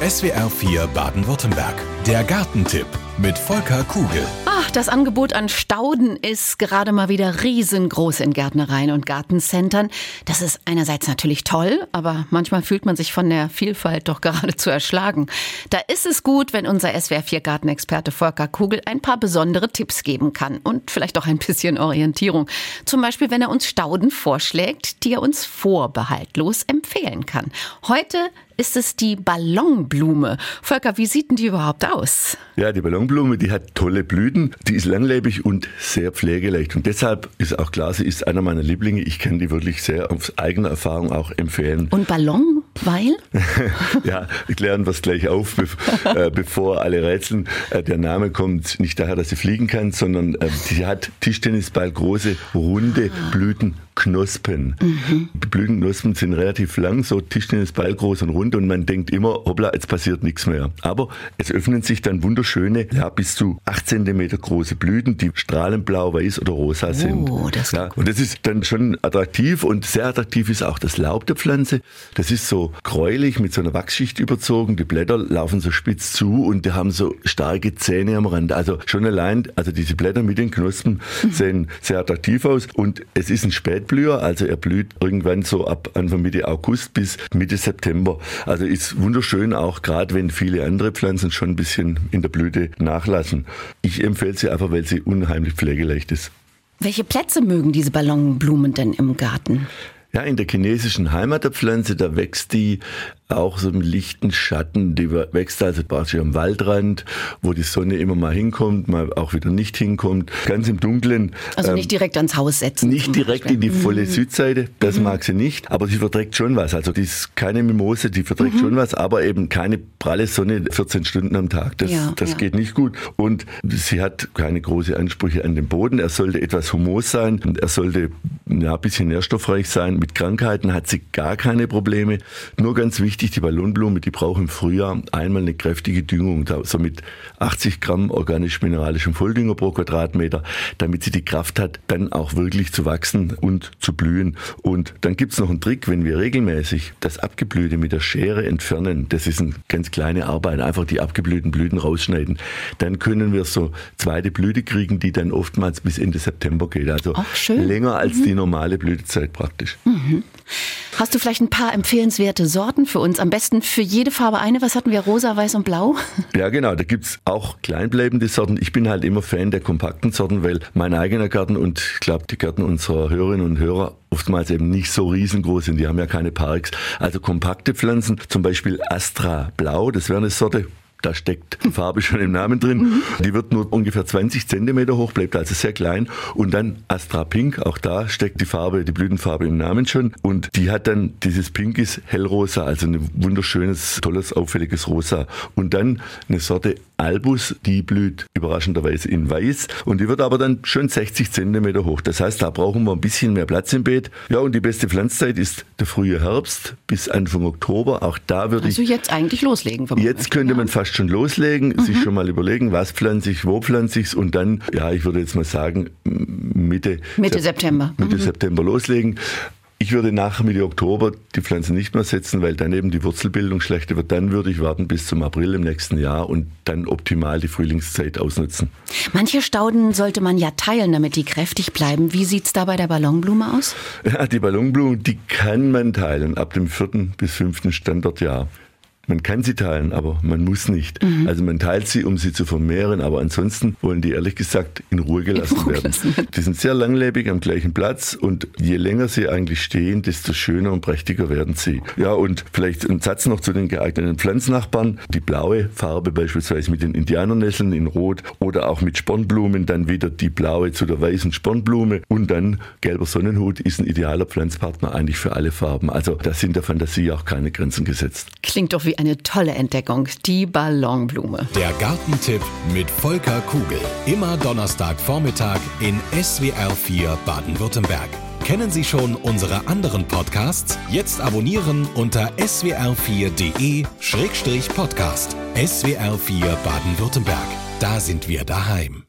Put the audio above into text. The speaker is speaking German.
SWR 4 Baden-Württemberg. Der Gartentipp mit Volker Kugel. Das Angebot an Stauden ist gerade mal wieder riesengroß in Gärtnereien und Gartencentern. Das ist einerseits natürlich toll, aber manchmal fühlt man sich von der Vielfalt doch geradezu erschlagen. Da ist es gut, wenn unser SWR 4 Gartenexperte Volker Kugel ein paar besondere Tipps geben kann und vielleicht auch ein bisschen Orientierung. Zum Beispiel, wenn er uns Stauden vorschlägt, die er uns vorbehaltlos empfehlen kann. Heute ist es die Ballonblume. Volker, wie sieht denn die überhaupt aus? Ja, die Ballonblume, die hat tolle Blüten, die ist langlebig und sehr pflegeleicht. Und deshalb ist auch klar, sie ist einer meiner Lieblinge. Ich kann die wirklich sehr aus eigener Erfahrung auch empfehlen. Und Ballon, weil? ja, klären wir es gleich auf, äh, bevor alle rätseln. Äh, der Name kommt nicht daher, dass sie fliegen kann, sondern äh, sie hat Tischtennisball große, runde Blüten Knospen. Mhm. Die Blütenknospen sind relativ lang, so Tischtennisball groß und rund und man denkt immer, hoppla, jetzt passiert nichts mehr. Aber es öffnen sich dann wunderschöne, ja, bis zu 8 cm große Blüten, die strahlend blau, weiß oder rosa sind. Oh, das ja, und das ist dann schon attraktiv und sehr attraktiv ist auch das Laub der Pflanze. Das ist so gräulich mit so einer Wachsschicht überzogen. Die Blätter laufen so spitz zu und die haben so starke Zähne am Rand. Also schon allein, also diese Blätter mit den Knospen mhm. sehen sehr attraktiv aus und es ist ein Spät Spätblüher, also er blüht irgendwann so ab Anfang Mitte August bis Mitte September. Also ist wunderschön, auch gerade wenn viele andere Pflanzen schon ein bisschen in der Blüte nachlassen. Ich empfehle sie einfach, weil sie unheimlich pflegeleicht ist. Welche Plätze mögen diese Ballonblumen denn im Garten? Ja, in der chinesischen Heimat der Pflanze, da wächst die auch so im lichten Schatten. Die wächst also praktisch am Waldrand, wo die Sonne immer mal hinkommt, mal auch wieder nicht hinkommt. Ganz im Dunklen. Also nicht ähm, direkt ans Haus setzen. Nicht direkt in die volle mhm. Südseite, das mhm. mag sie nicht, aber sie verträgt schon was. Also die ist keine Mimose, die verträgt mhm. schon was, aber eben keine pralle Sonne 14 Stunden am Tag. Das, ja, das ja. geht nicht gut. Und sie hat keine großen Ansprüche an den Boden. Er sollte etwas humos sein und er sollte ja, ein bisschen nährstoffreich sein. Mit Krankheiten hat sie gar keine Probleme. Nur ganz wichtig, die Ballonblume, die braucht im Frühjahr einmal eine kräftige Düngung, so mit 80 Gramm organisch-mineralischem Volldünger pro Quadratmeter, damit sie die Kraft hat, dann auch wirklich zu wachsen und zu blühen. Und dann gibt es noch einen Trick, wenn wir regelmäßig das Abgeblühte mit der Schere entfernen, das ist eine ganz kleine Arbeit, einfach die abgeblühten Blüten rausschneiden, dann können wir so zweite Blüte kriegen, die dann oftmals bis Ende September geht. Also länger als mhm. die normale Blütezeit praktisch. Mhm. Hast du vielleicht ein paar empfehlenswerte Sorten für uns? Am besten für jede Farbe eine. Was hatten wir? Rosa, weiß und blau? Ja, genau. Da gibt es auch kleinbleibende Sorten. Ich bin halt immer Fan der kompakten Sorten, weil mein eigener Garten und ich glaube die Gärten unserer Hörerinnen und Hörer oftmals eben nicht so riesengroß sind. Die haben ja keine Parks. Also kompakte Pflanzen, zum Beispiel Astra Blau, das wäre eine Sorte, da steckt die Farbe schon im Namen drin. Die wird nur ungefähr 20 Zentimeter hoch, bleibt also sehr klein. Und dann Astra Pink, auch da steckt die Farbe, die Blütenfarbe im Namen schon. Und die hat dann dieses Pink ist hellrosa, also ein wunderschönes, tolles, auffälliges Rosa. Und dann eine Sorte Albus, die blüht überraschenderweise in weiß. Und die wird aber dann schon 60 Zentimeter hoch. Das heißt, da brauchen wir ein bisschen mehr Platz im Beet. Ja, und die beste Pflanzzeit ist der frühe Herbst bis Anfang Oktober. Auch da würde also ich. Also jetzt eigentlich loslegen. Jetzt könnte man fast schon loslegen, mhm. sich schon mal überlegen, was pflanze ich, wo pflanze ich es und dann, ja, ich würde jetzt mal sagen, Mitte, Mitte September. Mitte mhm. September loslegen. Ich würde nach Mitte Oktober die Pflanze nicht mehr setzen, weil dann eben die Wurzelbildung schlechter wird. Dann würde ich warten bis zum April im nächsten Jahr und dann optimal die Frühlingszeit ausnutzen. Manche Stauden sollte man ja teilen, damit die kräftig bleiben. Wie sieht es da bei der Ballonblume aus? Ja, die Ballonblume, die kann man teilen ab dem vierten bis fünften Standortjahr. Man kann sie teilen, aber man muss nicht. Mhm. Also man teilt sie, um sie zu vermehren, aber ansonsten wollen die ehrlich gesagt in Ruhe gelassen in werden. Die sind sehr langlebig am gleichen Platz und je länger sie eigentlich stehen, desto schöner und prächtiger werden sie. Ja, und vielleicht ein Satz noch zu den geeigneten Pflanznachbarn. Die blaue Farbe beispielsweise mit den Indianernesseln in Rot oder auch mit Spornblumen, dann wieder die blaue zu der weißen Spornblume und dann gelber Sonnenhut ist ein idealer Pflanzpartner eigentlich für alle Farben. Also da sind der Fantasie auch keine Grenzen gesetzt. Klingt doch wie eine tolle Entdeckung, die Ballonblume. Der Gartentipp mit Volker Kugel. Immer Donnerstagvormittag in SWR 4 Baden-Württemberg. Kennen Sie schon unsere anderen Podcasts? Jetzt abonnieren unter swr4.de-podcast. SWR 4 Baden-Württemberg. Da sind wir daheim.